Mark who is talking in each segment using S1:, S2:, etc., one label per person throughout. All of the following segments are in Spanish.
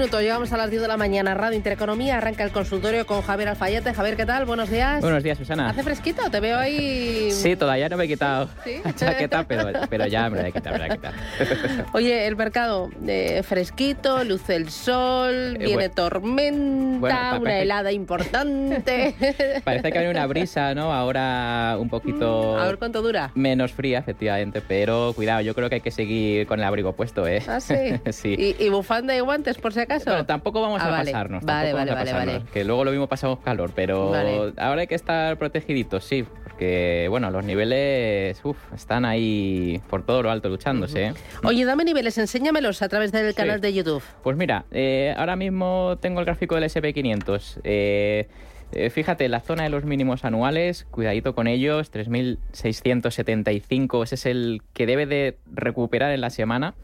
S1: Minutos, llegamos a las 10 de la mañana. Radio Intereconomía arranca el consultorio con Javier Alfayete. Javier, ¿qué tal? Buenos días.
S2: Buenos días, Susana.
S1: ¿Hace fresquito? Te veo ahí.
S2: Sí, todavía no me he quitado la chaqueta, pero, pero ya me la he quitado, me la he quitado.
S1: Oye, el mercado eh, fresquito, luce el sol, eh, viene tormenta, una helada importante.
S2: Parece que hay una brisa, ¿no? Ahora un poquito.
S1: A ver cuánto dura.
S2: Menos fría, efectivamente, pero cuidado, yo creo que hay que seguir con el abrigo puesto, ¿eh?
S1: Ah, sí.
S2: sí.
S1: ¿Y, ¿Y, bufanda y guantes? por si acaso.
S2: Bueno, tampoco vamos
S1: ah,
S2: a
S1: vale.
S2: pasarnos.
S1: Vale,
S2: vale,
S1: vale, vale,
S2: Que luego lo mismo pasamos calor, pero ahora hay que estar protegiditos, sí, porque bueno, los niveles uf, están ahí por todo lo alto luchándose. ¿eh?
S1: Oye, dame niveles, enséñamelos a través del canal de YouTube.
S2: Pues mira, eh, ahora mismo tengo el gráfico del SP500. Eh, eh, fíjate, la zona de los mínimos anuales, cuidadito con ellos, 3.675, ese es el que debe de recuperar en la semana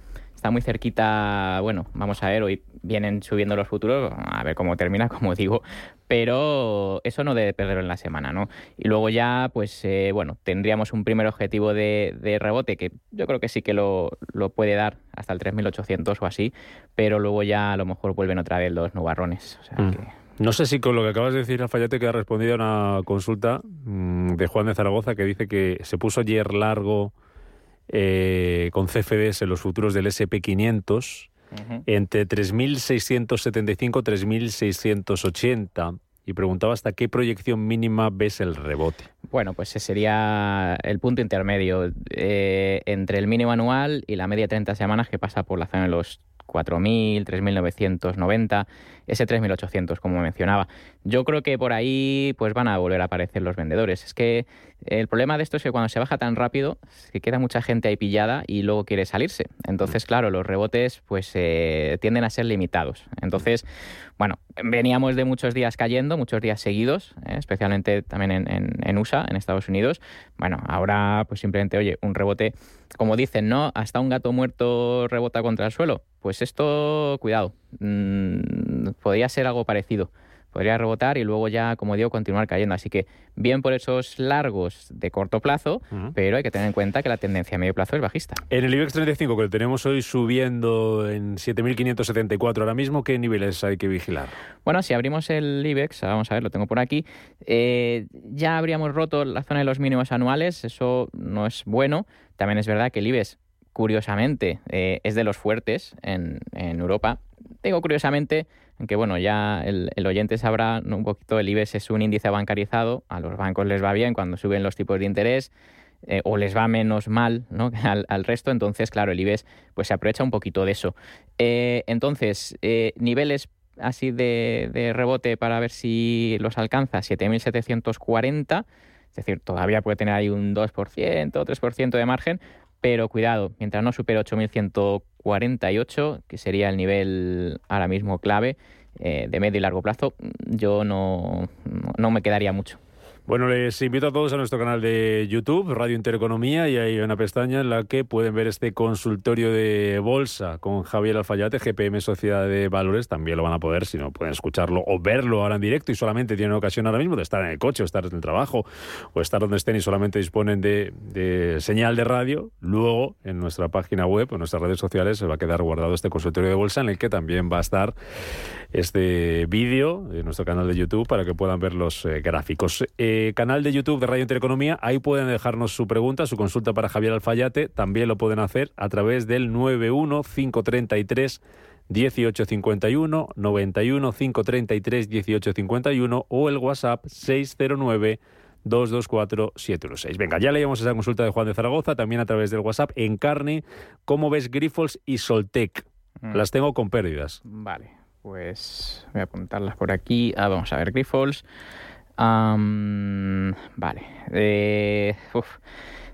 S2: está muy cerquita, bueno, vamos a ver, hoy vienen subiendo los futuros, a ver cómo termina, como digo, pero eso no debe perderlo en la semana, ¿no? Y luego ya, pues, eh, bueno, tendríamos un primer objetivo de, rebote que yo creo que sí que lo, puede dar hasta el 3.800 o así, pero luego ya a lo mejor vuelven otra vez los nubarrones, o sea mm. que...
S3: No sé si con lo que acabas de decir, Rafayate, que ha respondido a una consulta mm, de Juan de Zaragoza que dice que se puso ayer largo eh, con CFDs en los futuros del SP500 entre 3.675 3.680 y preguntaba hasta qué proyección mínima ves el rebote.
S2: Bueno, pues ese sería el punto intermedio eh, entre el mínimo anual y la media de 30 semanas que pasa por la zona de los 4.000, 3.990, ese 3.800 como mencionaba. Yo creo que por ahí pues van a volver a aparecer los vendedores. Es que el problema de esto es que cuando se baja tan rápido, se queda mucha gente ahí pillada y luego quiere salirse. Entonces, mm. claro, los rebotes pues eh, tienden a ser limitados. Entonces, bueno, veníamos de muchos días cayendo, muchos días seguidos, eh, especialmente también en, USA, en Estados Unidos. Bueno, ahora pues simplemente, oye, un rebote, como dicen, ¿no? Hasta un gato muerto rebota contra el suelo. Pues esto, cuidado, mm, podría ser algo parecido podría rebotar y luego ya, como digo, continuar cayendo. Así que bien por esos largos de corto plazo, pero hay que tener en cuenta que la tendencia a medio plazo es bajista.
S3: En el IBEX 35, que lo tenemos hoy subiendo en 7.574 ahora mismo, ¿qué niveles hay que vigilar?
S2: Bueno, si abrimos el IBEX, vamos a ver, lo tengo por aquí, eh, ya habríamos roto la zona de los mínimos anuales, eso no es bueno. También es verdad que el IBEX curiosamente, eh, es de los fuertes en, en Europa. Digo curiosamente aunque bueno, ya el, oyente sabrá un poquito, el IBEX es un índice bancarizado, a los bancos les va bien cuando suben los tipos de interés, eh, o les va menos mal ¿no? al, resto, entonces claro, el IBEX pues se aprovecha un poquito de eso. Eh, entonces, eh, niveles así de, de, rebote para ver si los alcanza, 7.740, es decir, todavía puede tener ahí un 2% o 3% de margen, pero cuidado, mientras no supere 8.148, que sería el nivel ahora mismo clave eh, de medio y largo plazo, yo no, no me quedaría mucho.
S3: Bueno, les invito a todos a nuestro canal de YouTube, Radio Intereconomía, y hay una pestaña en la que pueden ver este consultorio de bolsa con Javier Alfayate, GPM Sociedad de Valores. También lo van a poder, si no pueden escucharlo o verlo ahora en directo y solamente tienen ocasión ahora mismo de estar en el coche o estar en el trabajo o estar donde estén y solamente disponen de, señal de radio. Luego, en nuestra página web o en nuestras redes sociales se va a quedar guardado este consultorio de bolsa en el que también va a estar este vídeo de nuestro canal de YouTube para que puedan ver los eh, gráficos. Eh, canal de YouTube de Radio Intereconomía, ahí pueden dejarnos su pregunta, su consulta para Javier Alfayate. También lo pueden hacer a través del 91533 1851 91 533 1851 o el WhatsApp 609 224 716. Venga, ya leíamos esa consulta de Juan de Zaragoza, también a través del WhatsApp en carne. ¿Cómo ves Grifols y Soltec? Mm. Las tengo con pérdidas.
S2: Vale, pues voy a apuntarlas por aquí. Ah, vamos a ver, Grifols. Vale. Eh,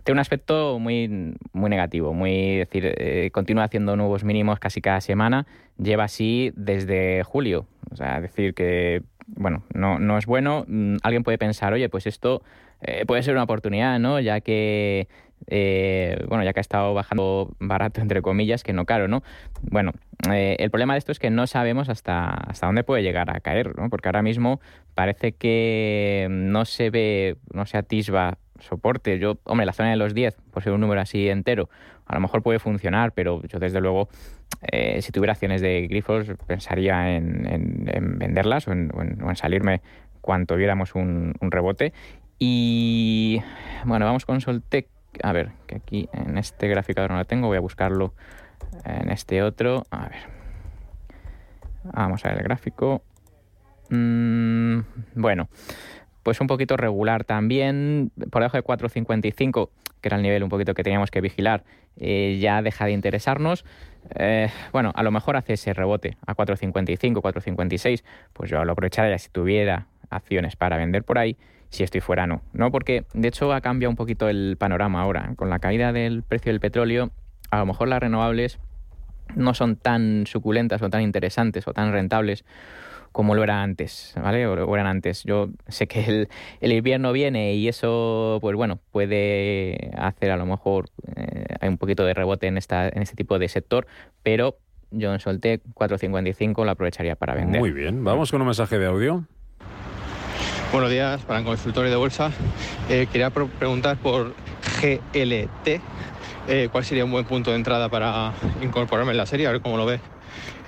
S2: tiene un aspecto muy, muy negativo, muy decir, eh, continúa haciendo nuevos mínimos casi cada semana, lleva así desde julio. O sea, decir que, bueno, no, no es bueno. Mm, alguien puede pensar, oye, pues esto eh, puede ser una oportunidad, ¿no? Ya que eh, bueno, ya que ha estado bajando barato, entre comillas, que no caro, ¿no? Bueno, eh, el problema de esto es que no sabemos hasta, hasta dónde puede llegar a caer, ¿no? Porque ahora mismo parece que no se ve, no se atisba soporte. Yo, hombre, la zona de los 10, por ser un número así entero, a lo mejor puede funcionar, pero yo desde luego, eh, si tuviera acciones de grifos, pensaría en, venderlas o en, salirme cuanto viéramos un, un, rebote. Y bueno, vamos con Soltec a ver, que aquí en este graficador no lo tengo, voy a buscarlo en este otro. A ver. Vamos a ver el gráfico. Mm, bueno, pues un poquito regular también. Por debajo de 4.55, que era el nivel un poquito que teníamos que vigilar, eh, ya deja de interesarnos. Eh, bueno, a lo mejor hace ese rebote a 4.55, 4.56, pues yo lo aprovecharía si tuviera acciones para vender por ahí si estoy fuera no. No, porque de hecho ha cambiado un poquito el panorama ahora. Con la caída del precio del petróleo, a lo mejor las renovables no son tan suculentas o tan interesantes o tan rentables como lo era antes, ¿vale? O, eran antes. Yo sé que el, invierno viene y eso, pues bueno, puede hacer a lo mejor eh, hay un poquito de rebote en, esta, en este tipo de sector, pero yo en Soltec 4.55 lo aprovecharía para vender.
S3: Muy bien, vamos con un mensaje de audio.
S4: Buenos días, para el consultorio de bolsa. Eh, quería preguntar por GLT, eh, cuál sería un buen punto de entrada para incorporarme en la serie, a ver cómo lo ve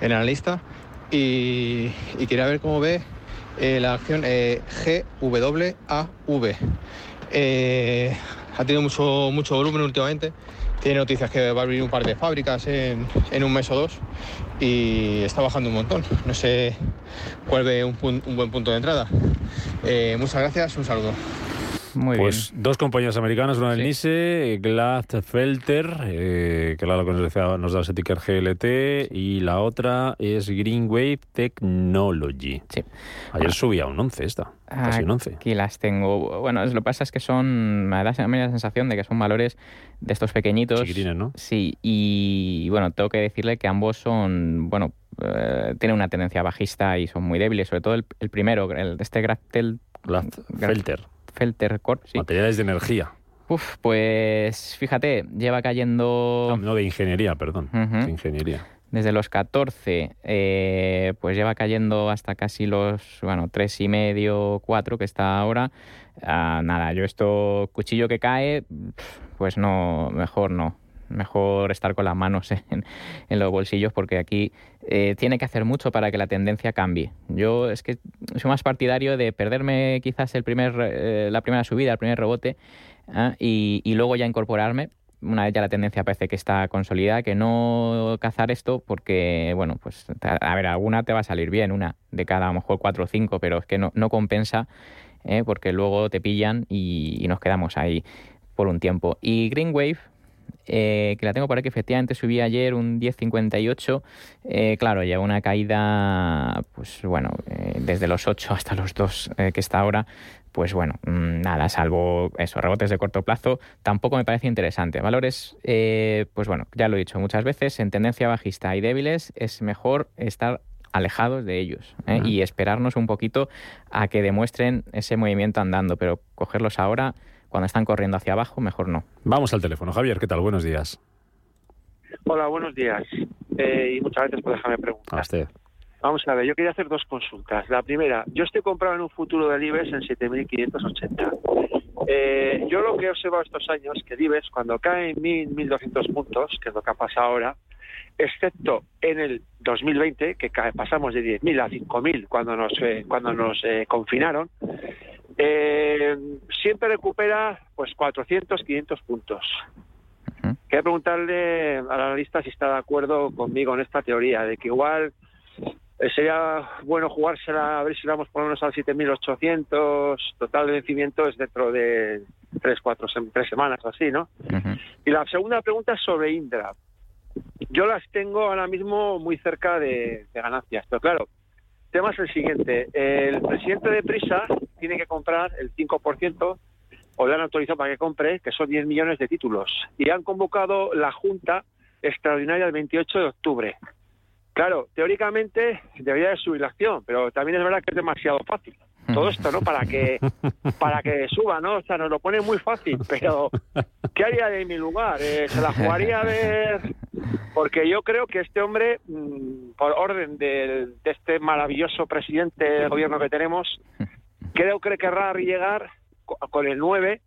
S4: el analista. Y, quería ver cómo ve eh, la acción GWAV. ha tenido mucho, mucho volumen últimamente. Tiene noticias que va a abrir un par de fábricas en, en un mes o dos y está bajando un montón. No sé cuál ve un, buen punto de entrada. Eh, muchas gracias, un saludo.
S3: Muy pues dos compañías americanas, una del NISE, Gladfelter, eh, que la nos da el ticker GLT, y la otra es Greenwave Technology.
S2: Sí.
S3: Ayer subía un 11 esta, casi un 11.
S2: Aquí las tengo. Bueno, lo que pasa es que son, me da la sensación de que son valores de estos pequeñitos.
S3: Chiquitines, ¿no?
S2: Sí, y bueno, tengo que decirle que ambos son, bueno, eh, tienen una tendencia bajista y son muy débiles, sobre todo el, primero, el de este Graftel,
S3: Felter.
S2: Sí.
S3: Materiales de energía.
S2: Uf, pues fíjate, lleva cayendo...
S3: No, de ingeniería, perdón. de ingeniería.
S2: Desde los 14, eh, pues lleva cayendo hasta casi los, bueno, tres y medio, cuatro que está ahora. Ah, nada, yo esto, cuchillo que cae, pues no, mejor no mejor estar con las manos en, los bolsillos porque aquí eh, tiene que hacer mucho para que la tendencia cambie. Yo es que soy más partidario de perderme quizás el primer, eh, la primera subida, el primer rebote ¿ah? y, luego ya incorporarme. Una vez ya la tendencia parece que está consolidada, que no cazar esto porque, bueno, pues a ver, alguna te va a salir bien, una de cada a lo mejor cuatro o cinco, pero es que no, no compensa ¿eh? porque luego te pillan y, y nos quedamos ahí por un tiempo. Y Green Wave, eh, que la tengo por aquí, efectivamente subí ayer un 10.58, eh, claro, ya una caída, pues bueno, eh, desde los 8 hasta los 2 que está ahora, pues bueno, mm, nada, salvo eso, rebotes de corto plazo, tampoco me parece interesante. Valores, pues bueno, ya lo he dicho muchas veces, en tendencia bajista y débiles es mejor estar alejados de ellos y esperarnos un poquito a que demuestren ese movimiento andando, pero cogerlos ahora cuando están corriendo hacia abajo, mejor no.
S3: Vamos al teléfono. Javier, ¿qué tal? Buenos días.
S5: Hola, buenos días. Eh, y muchas gracias por dejarme preguntar.
S3: A usted.
S5: Vamos a ver, yo quería hacer dos consultas. La primera, yo estoy comprado en un futuro del IBEX en 7.580. Eh, yo lo que he observado estos años, que el IBEX cuando cae en 1.000, 1.200 puntos, que es lo que ha pasado ahora, excepto en el 2020, que pasamos de 10.000 a 5.000 cuando nos, eh, cuando nos eh, confinaron, eh, siempre recupera pues 400, 500 puntos. Quería preguntarle al analista si está de acuerdo conmigo en esta teoría, de que igual eh, sería bueno jugársela, a ver si vamos por lo menos al 7.800, total de vencimiento es dentro de tres, cuatro, tres semanas o así, ¿no? Y la segunda pregunta es sobre Indra. Yo las tengo ahora mismo muy cerca de, de ganancias, pero claro, el tema es el siguiente. El presidente de Prisa tiene que comprar el 5%, o le han autorizado para que compre, que son 10 millones de títulos. Y han convocado la Junta Extraordinaria el 28 de octubre. Claro, teóricamente debería de subir la acción, pero también es verdad que es demasiado fácil. todo esto, ¿no? Para que para que suba, ¿no? O sea, nos lo pone muy fácil, pero ¿qué haría de mi lugar? Eh, se la jugaría a ver porque yo creo que este hombre, mm, por orden de, este maravilloso presidente del gobierno que tenemos, creo que querrá llegar con el 9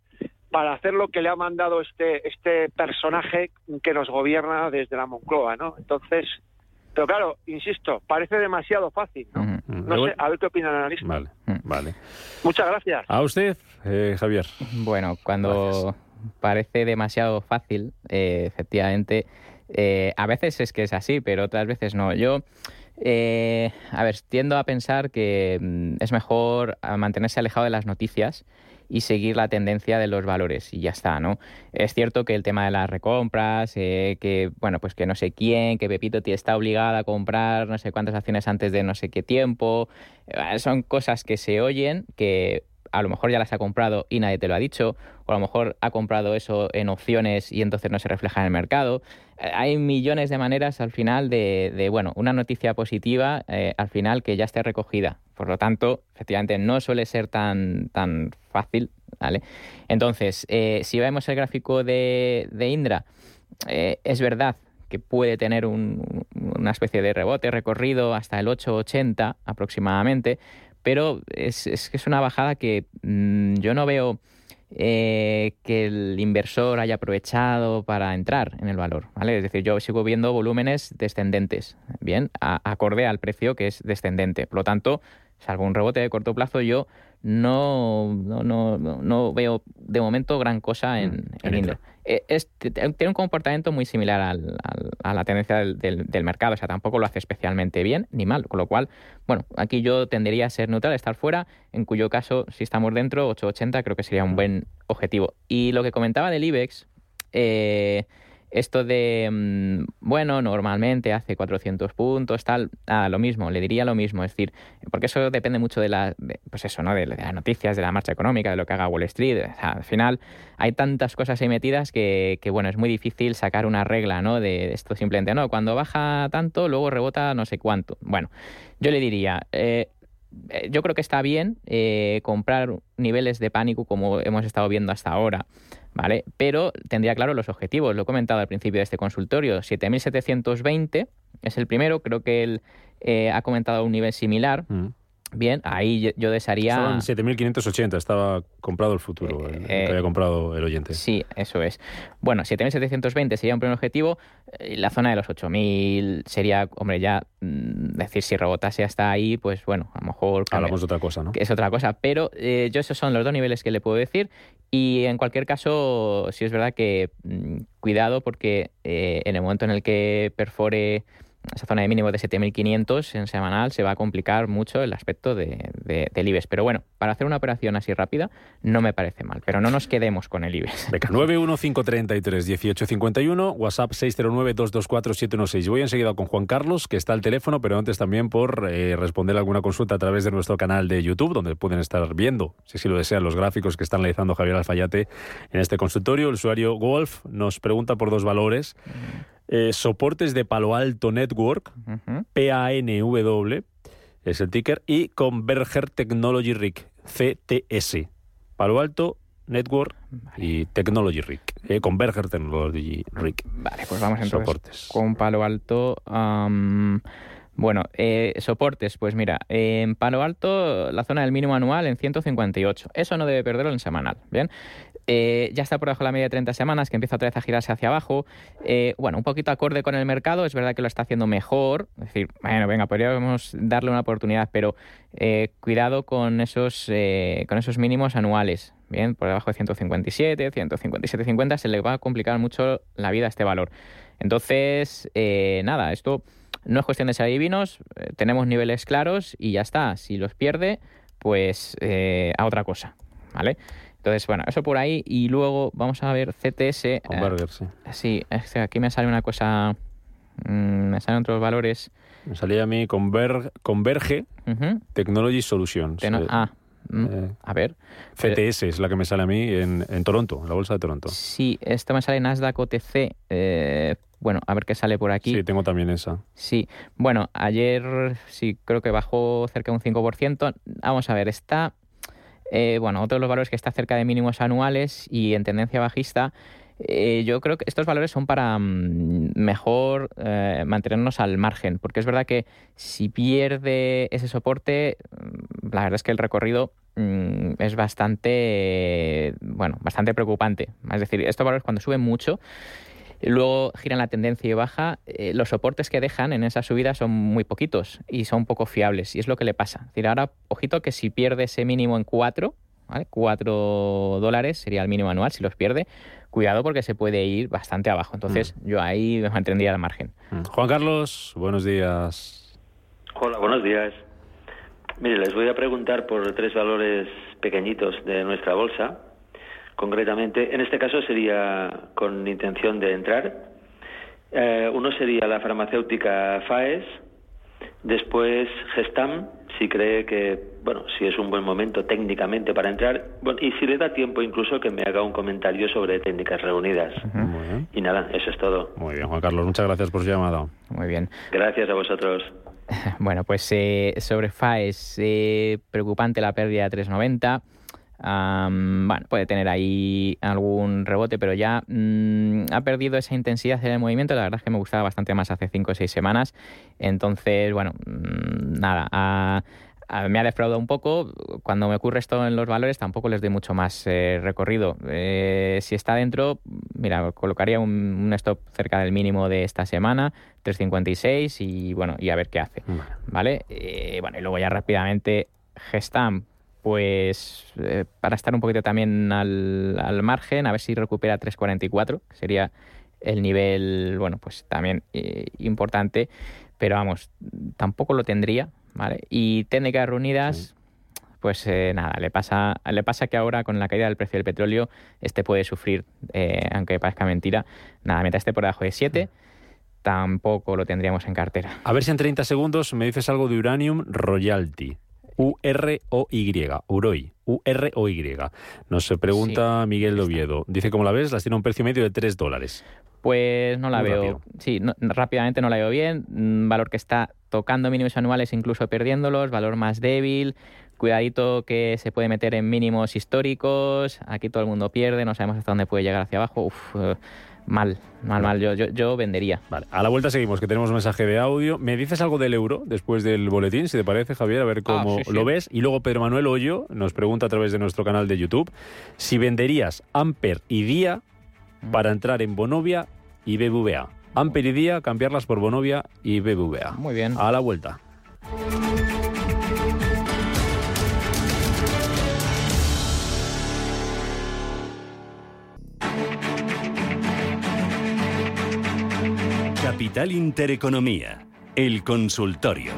S5: para hacer lo que le ha mandado este este personaje que nos gobierna desde la Moncloa, ¿no? Entonces, pero claro, insisto, parece demasiado fácil, ¿no? No sé, a ver qué opina el analista.
S3: Vale, vale.
S5: Muchas gracias.
S3: A usted, eh, Javier.
S2: Bueno, cuando parece demasiado fácil, eh, efectivamente, eh, a veces es que es así, pero otras veces no. Yo, a ver, tiendo a pensar que mm, es mejor mantenerse alejado de las noticias y seguir la tendencia de los valores y ya está, ¿no? Es cierto que el tema de las recompras, eh, que, bueno, pues que no sé quién, que Pepito está obligada a comprar no sé cuántas acciones antes de no sé qué tiempo, eh, son cosas que se oyen, que a lo mejor ya las ha comprado y nadie te lo ha dicho, o a lo mejor ha comprado eso en opciones y entonces no se refleja en el mercado. Eh, hay millones de maneras al final de, bueno, una noticia positiva eh, al final que ya esté recogida. Por lo tanto, efectivamente, no suele ser tan, tan fácil. ¿vale? Entonces, eh, si vemos el gráfico de, Indra, es verdad que puede tener una especie de rebote recorrido hasta el 880 aproximadamente, pero es, es, es una bajada que mm, yo no veo eh, que el inversor haya aprovechado para entrar en el valor. ¿vale? Es decir, yo sigo viendo volúmenes descendentes, bien, acorde al precio que es descendente. Por lo tanto, salvo un rebote de corto plazo, yo no, no, no, no veo de momento gran cosa en, mm, en eh, tiene un comportamiento muy similar al, a la tendencia del, del, mercado, o sea, tampoco lo hace especialmente bien ni mal, con lo cual, bueno, aquí yo tendería a ser neutral, estar fuera, en cuyo caso, si estamos dentro, 880 creo que sería un buen objetivo. Y lo que comentaba del IBEX, eh, esto de, mm, bueno, normalmente hace 400 puntos, tal, nada, lo mismo, le diría lo mismo, es decir, porque eso depende mucho de, la, pues eso, ¿no? De, las noticias, de la marcha económica, de lo que haga Wall Street, al final hay tantas cosas ahí metidas que, que, bueno, es muy difícil sacar una regla, ¿no? De esto simplemente, no, cuando baja tanto, luego rebota no sé cuánto. Bueno, yo le diría, eh, eh, yo creo que está bien eh, comprar niveles de pánico como hemos estado viendo hasta ahora. ¿Vale? Pero tendría claro los objetivos, lo he comentado al principio de este consultorio, 7.720 es el primero, creo que él eh, ha comentado un nivel similar. Mm. Bien, ahí yo, desearía...
S3: Estaban 7.580, estaba comprado el futuro, eh, que había comprado el oyente.
S2: Sí, eso es. Bueno, 7.720 sería un primer objetivo. Eh, la zona de los 8.000 sería, hombre, ya mm, decir si rebotase hasta ahí, pues bueno, a lo mejor...
S3: Hablamos de otra cosa, ¿no?
S2: Es otra cosa, pero eh, yo esos son los dos niveles que le puedo decir. Y en cualquier caso, sí es verdad que mm, cuidado porque en el momento en el que perfore esa zona de mínimo de 7.500 en semanal se va a complicar mucho el aspecto de, del IBEX. Pero bueno, para hacer una operación así rápida no me parece mal, pero no nos quedemos con el IBEX.
S3: Beca 915331851, WhatsApp 609224716. Voy enseguida con Juan Carlos, que está al teléfono, pero antes también por eh, responder alguna consulta a través de nuestro canal de YouTube, donde pueden estar viendo, si así lo desean, los gráficos que está analizando Javier Alfayate en este consultorio. El usuario Golf nos pregunta por dos valores. Eh, soportes de Palo Alto Network, PANW, es el ticker, y Converger Technology RIC, CTS. Palo Alto Network y Technology RIC. Eh, Converger Technology RIC.
S2: Vale, pues vamos entonces soportes. con Palo Alto. bueno, eh, soportes, pues mira, en Palo Alto la zona del mínimo anual en 158. Eso no debe perderlo en semanal, ¿bien? Eh, ya está por debajo de la media de 30 semanas, que empieza otra vez a girarse hacia abajo. Eh, bueno, un poquito acorde con el mercado, es verdad que lo está haciendo mejor. Es decir, bueno, venga, podríamos darle una oportunidad, pero eh, cuidado con esos, con esos mínimos anuales. Bien, por debajo de 157, 157, 50, se le va a complicar mucho la vida a este valor. Entonces, nada, esto no es cuestión de ser adivinos, tenemos niveles claros y ya está. Si los pierde, pues a otra cosa, ¿vale? Entonces, bueno, eso por ahí. Y luego vamos a ver CTS.
S3: Eh, Converger, sí.
S2: Sí, aquí me sale una cosa. Mm, me salen otros valores.
S3: Me salía a mí Converge Technology Solutions.
S2: ah, Mm, eh, a ver.
S3: CTS es la que me sale a mí en, Toronto, en la bolsa de Toronto.
S2: Sí, esto me sale Nasdaq OTC. Eh, bueno, a ver qué sale por aquí.
S3: Sí, tengo también esa.
S2: Sí, bueno, ayer sí creo que bajó cerca de un 5%. Vamos a ver, está... Eh, bueno, otro de los valores que está cerca de mínimos anuales y en tendencia bajista eh, yo creo que estos valores son para mm, mejor eh, mantenernos al margen, porque es verdad que si pierde ese soporte, mm, la verdad es que el recorrido mm, es bastante, bueno, bastante preocupante. Es decir, estos valores cuando suben mucho, luego giran la tendencia y baja, eh, los soportes que dejan en esa subida son muy poquitos y son poco fiables, y es lo que le pasa. Es decir, ahora, ojito que si pierde ese mínimo en 4, ¿vale? 4 dólares sería el mínimo anual, si los pierde, cuidado porque se puede ir bastante abajo. Entonces, mm. yo ahí me mantendría al margen.
S3: Mm. Juan Carlos, buenos días.
S6: Hola, buenos días. Mire, les voy a preguntar por tres valores pequeñitos de nuestra bolsa. Concretamente, en este caso sería con intención de entrar. Eh, uno sería la farmacéutica FAES, después Gestam, si cree que, bueno, si es un buen momento técnicamente para entrar, bueno, y si le da tiempo incluso que me haga un comentario sobre técnicas reunidas. Y nada, eso es todo.
S3: Muy bien, Juan Carlos, muchas gracias por su llamada.
S2: Muy bien.
S6: Gracias a vosotros.
S2: Bueno, pues eh, sobre FAES, eh, preocupante la pérdida de 390 bueno, puede tener ahí algún rebote, pero ya mm, ha perdido esa intensidad en el movimiento. La verdad es que me gustaba bastante más hace 5 o 6 semanas. Entonces, bueno, mm, nada, me ha defraudado un poco. Cuando me ocurre esto en los valores, tampoco les doy mucho más eh, recorrido. Eh, si está dentro, mira, colocaría un, stop cerca del mínimo de esta semana, 3.56, y bueno, y a ver qué hace. ¿Vale? Eh, bueno, y luego ya rápidamente, Gestam pues eh, para estar un poquito también al, margen, a ver si recupera 3.44, que sería el nivel, bueno, pues también eh, importante, pero vamos, tampoco lo tendría, ¿vale? Y técnicas reunidas, pues eh, nada, le pasa, le pasa que ahora con la caída del precio del petróleo, este puede sufrir, aunque parezca mentira, nada, mientras esté por debajo de 7, tampoco lo tendríamos en cartera.
S3: A ver si en 30 segundos me dices algo de Uranium Royalty. U-R-O-Y, Uroi, U-R-O-Y. Nos pregunta Miguel Oviedo. Dice, ¿cómo la ves? Las tiene un precio medio de 3 dólares.
S2: Pues no la veo. Sí, rápidamente no la veo bien. Valor que está tocando mínimos anuales, incluso perdiéndolos. Valor más débil. Cuidadito que se puede meter en mínimos históricos. Aquí todo el mundo pierde. No sabemos hasta dónde puede llegar hacia abajo. Uf, eh, Mal, mal, mal. Yo, yo, vendería.
S3: Vale, a la vuelta seguimos, que tenemos un mensaje de audio. ¿Me dices algo del euro después del boletín, si te parece, Javier? A ver cómo ah, lo ves. Y luego Pedro Manuel Hoyo nos pregunta a través de nuestro canal de YouTube si venderías Amper y Día para entrar en Bonovia y BBVA. Amper y Día, cambiarlas por Bonovia y BBVA.
S2: Muy bien.
S3: A la vuelta.
S7: Capital Intereconomía, el consultorio.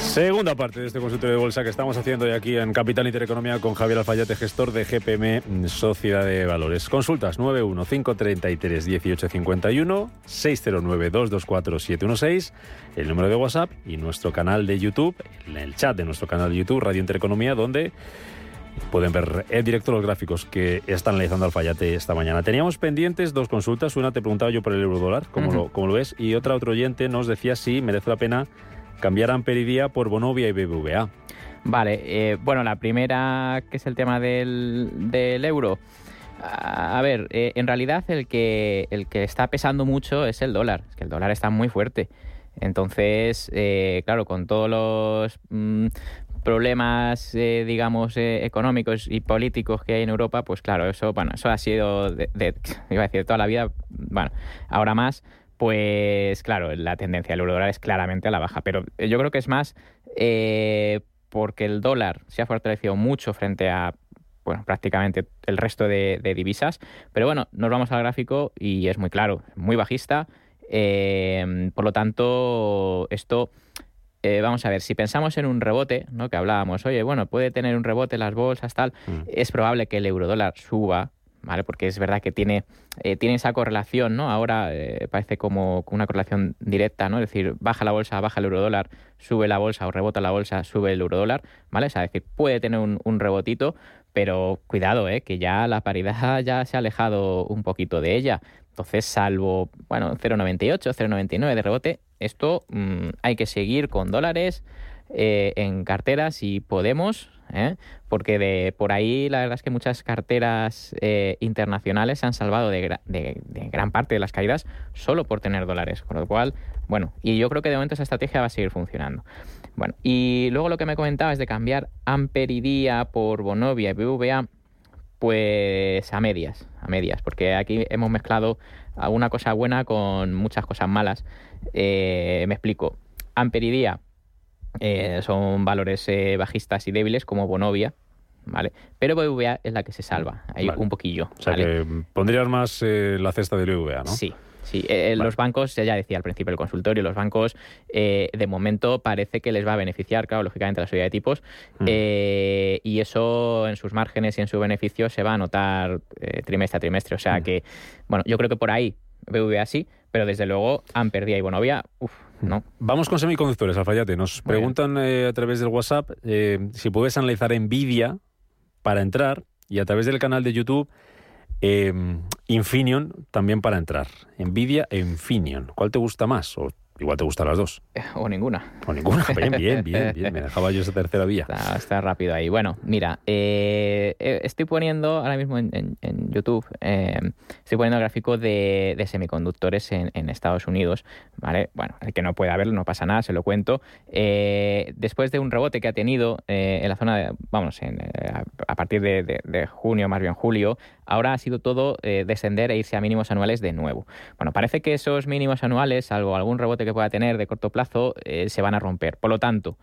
S3: Segunda parte de este consultorio de bolsa que estamos haciendo hoy aquí en Capital Intereconomía con Javier Alfayate, gestor de GPM Sociedad de Valores. Consultas 915331851, 609224716, el número de WhatsApp y nuestro canal de YouTube, en el chat de nuestro canal de YouTube, Radio Intereconomía, donde pueden ver en directo los gráficos que están analizando Alfayate esta mañana. Teníamos pendientes dos consultas. Una te preguntaba yo por el euro dólar, como, lo, lo ves, y otra otro oyente nos decía si merece la pena cambiar Amperidía por Bonovia y BBVA.
S2: Vale, eh, bueno, la primera, que es el tema del, del euro. A ver, eh, en realidad el que, el que está pesando mucho es el dólar. Es que el dólar está muy fuerte. Entonces, eh, claro, con todos los mm, problemas, eh, digamos, eh, económicos y políticos que hay en Europa, pues claro, eso, bueno, eso ha sido, de, iba a decir, toda la vida, bueno, ahora más, pues claro, la tendencia del euro dólar es claramente a la baja, pero yo creo que es más eh, porque el dólar se ha fortalecido mucho frente a bueno, prácticamente el resto de, divisas. Pero bueno, nos vamos al gráfico y es muy claro, muy bajista. por lo tanto, esto eh, vamos a ver, si pensamos en un rebote, ¿no? que hablábamos, oye, bueno, puede tener un rebote las bolsas, tal, mm. es probable que el eurodólar suba, ¿vale? Porque es verdad que tiene, eh, tiene esa correlación, ¿no? Ahora eh, parece como una correlación directa, ¿no? Es decir, baja la bolsa, baja el eurodólar, sube la bolsa o rebota la bolsa, sube el eurodólar, ¿vale? O sea, es decir, puede tener un, un rebotito, pero cuidado, ¿eh? Que ya la paridad ya se ha alejado un poquito de ella. Entonces, salvo, bueno, 0,98, 0,99 de rebote, esto mm, hay que seguir con dólares eh, en carteras y podemos, ¿eh? porque de por ahí la verdad es que muchas carteras internacionales se han salvado de, gran parte de las caídas solo por tener dólares, con lo cual, bueno, y yo creo que de momento esa estrategia va a seguir funcionando. Bueno, y luego lo que me comentaba es de cambiar Amperidía por Bonovia y BVA, pues a medias, a medias, porque aquí hemos mezclado alguna cosa buena con muchas cosas malas. me explico. Amperidía eh, son valores eh, bajistas y débiles como Bonovia, ¿vale? Pero BVA es la que se salva, ahí un poquillo.
S3: O sea que pondrías más eh, la cesta de BVA, ¿no?
S2: Sí. Sí, los bancos, ya decía al principio del consultorio, los bancos de momento parece que les va a beneficiar, claro, lógicamente la subida de tipos, mm. y eso en sus márgenes y en su beneficio se va a notar trimestre a trimestre. O sea mm. que, bueno, yo creo que por ahí BVA sí, pero desde luego han perdido y Bonovia, uff, no.
S3: Vamos con semiconductores, Alfayate. Nos preguntan eh, a través del WhatsApp eh, si puedes analizar Nvidia para entrar y a través del canal de YouTube eh, Infineon también para entrar. Nvidia e Infineon. ¿Cuál te gusta más? ¿O Igual te gustan las dos.
S2: O ninguna.
S3: O ninguna. Bien, bien, bien, bien. Me dejaba yo esa tercera vía.
S2: Está, rápido ahí. Bueno, mira, eh, eh, estoy poniendo ahora mismo en, YouTube, eh, estoy poniendo el gráfico de, semiconductores en, Estados Unidos. ¿vale? Bueno, el que no pueda verlo no pasa nada, se lo cuento. después de un rebote que ha tenido en la zona, de, vamos, a, partir de, de, junio, más bien julio, ahora ha sido todo descender e irse a mínimos anuales de nuevo. Bueno, parece que esos mínimos anuales, salvo algún rebote que pueda tener de corto plazo eh, se van a romper. Por lo tanto,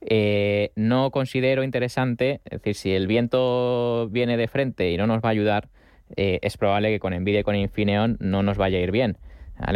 S2: eh, no considero interesante, es decir, si el viento viene de frente y no nos va a ayudar, eh, es probable que con Nvidia y con Infineon no nos vaya a ir bien.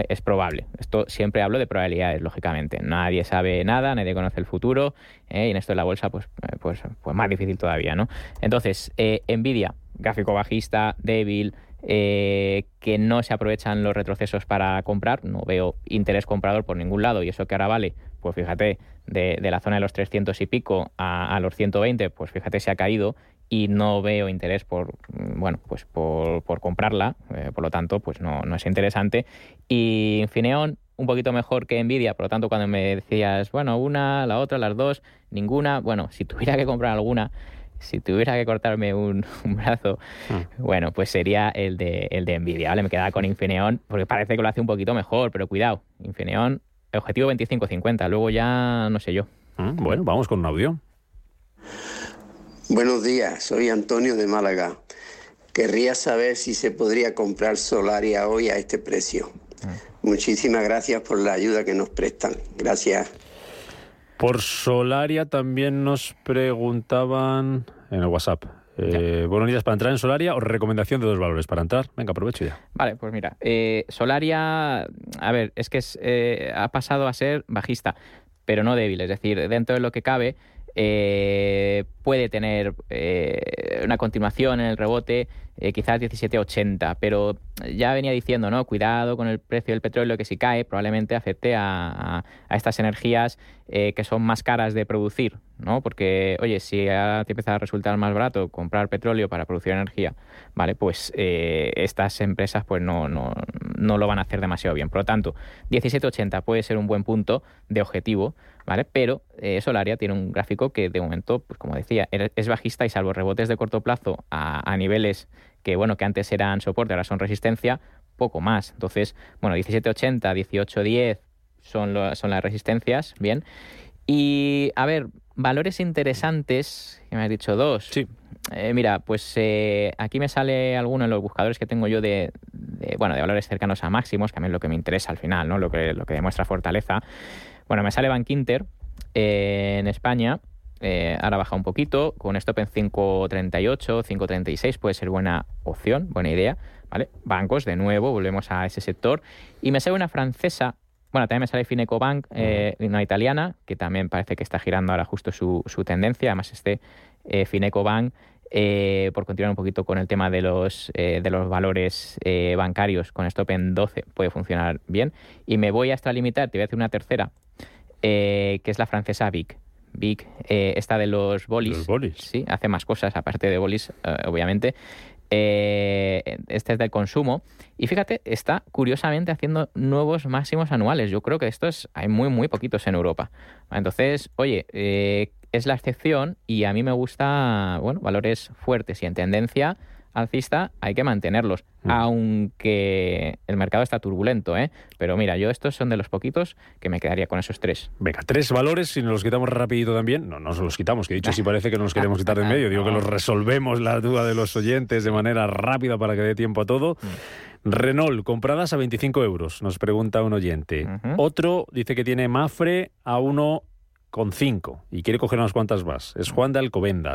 S2: Es probable. Esto siempre hablo de probabilidades, lógicamente. Nadie sabe nada, nadie conoce el futuro, y en esto de la bolsa, pues, pues, pues más difícil todavía, ¿no? Entonces, Nvidia, gráfico bajista, débil, eh, que no se aprovechan los retrocesos para comprar. No veo interés comprador por ningún lado y eso que ahora vale, pues fíjate, de, la zona de los 300 y pico a, los 120, pues fíjate se ha caído y no veo interés por, mm, bueno, pues por, comprarla, eh, por lo tanto, pues no, no es interesante. Y Infineon, un poquito mejor que Nvidia, por lo tanto, cuando me decías, bueno, una, la otra, las dos, ninguna, bueno, si tuviera que comprar alguna, si tuviera que cortarme un, brazo, hmm. bueno, pues sería el de, el de Nvidia, ¿vale? Me quedaba con Infineon, porque parece que lo hace un poquito mejor, pero cuidado, Infineon, objetivo 25-50, luego ya no sé yo.
S3: Hmm, bueno, vamos con un audio.
S8: Buenos días, soy Antonio de Málaga. Querría saber si se podría comprar Solaria hoy a este precio. Hmm. Muchísimas gracias por la ayuda que nos prestan. Gracias.
S3: Por Solaria también nos preguntaban en el WhatsApp. Eh, buenos días para entrar en Solaria o recomendación de dos valores para entrar. Venga, aprovecho ya.
S2: Vale, pues mira, eh, Solaria, a ver, es que eh, ha pasado a ser bajista, pero no débil. Es decir, dentro de lo que cabe, eh, puede tener eh, una continuación en el rebote, eh, quizás 17,80, pero ya venía diciendo, ¿no? Cuidado con el precio del petróleo que si cae probablemente afecte a, estas energías que son más caras de producir, ¿no? Porque, oye, si te empieza a resultar más barato comprar petróleo para producir energía, ¿vale? Pues estas empresas pues no, no, no lo van a hacer demasiado bien. Por lo tanto, 17,80 puede ser un buen punto de objetivo, ¿vale? Pero eh, Solaria tiene un gráfico que de momento, pues como decía, es bajista y salvo rebotes de corto plazo a, niveles que, bueno, que antes eran soporte, ahora son resistencia, poco más. Entonces, bueno, 17.80, 18.10 son, son las resistencias, bien. Y, a ver, valores interesantes, que me has dicho dos.
S3: Sí.
S2: Eh, mira, pues eh, aquí me sale alguno en los buscadores que tengo yo de, bueno, de valores cercanos a máximos, que a mí es lo que me interesa al final, ¿no? Lo que, lo que demuestra fortaleza. Bueno, me sale Bank Inter eh, en España. Eh, ahora baja un poquito, con stop en 5.38, 5.36 puede ser buena opción, buena idea. ¿vale? Bancos, de nuevo, volvemos a ese sector. Y me sale una francesa, bueno, también me sale Fineco Bank, eh, una italiana, que también parece que está girando ahora justo su, su tendencia. Además, este Fineco Bank Eh, por continuar un poquito con el tema de los, eh, de los valores eh, bancarios, con stop en 12 puede funcionar bien. Y me voy hasta limitar, te voy a decir una tercera, que es la francesa Vic. Vic, esta de los bolis.
S3: Los bolis.
S2: Sí, hace más cosas aparte de bolis, obviamente. este es del consumo. Y fíjate, está curiosamente haciendo nuevos máximos anuales. Yo creo que estos hay muy, muy poquitos en Europa. Entonces, oye, es la excepción y a mí me gusta, bueno, valores fuertes y en tendencia alcista hay que mantenerlos, mm. aunque el mercado está turbulento, ¿eh? Pero mira, yo estos son de los poquitos que me quedaría con esos tres.
S3: Venga, tres valores, si nos los quitamos rapidito también, no, no nos los quitamos, que dicho si parece que nos queremos quitar de en medio, digo que los resolvemos la duda de los oyentes de manera rápida para que dé tiempo a todo. Mm. Renault, compradas a 25 euros, nos pregunta un oyente. Otro dice que tiene Mafre a uno con cinco y quiere coger unas cuantas más. Es Juan de Alcobendas.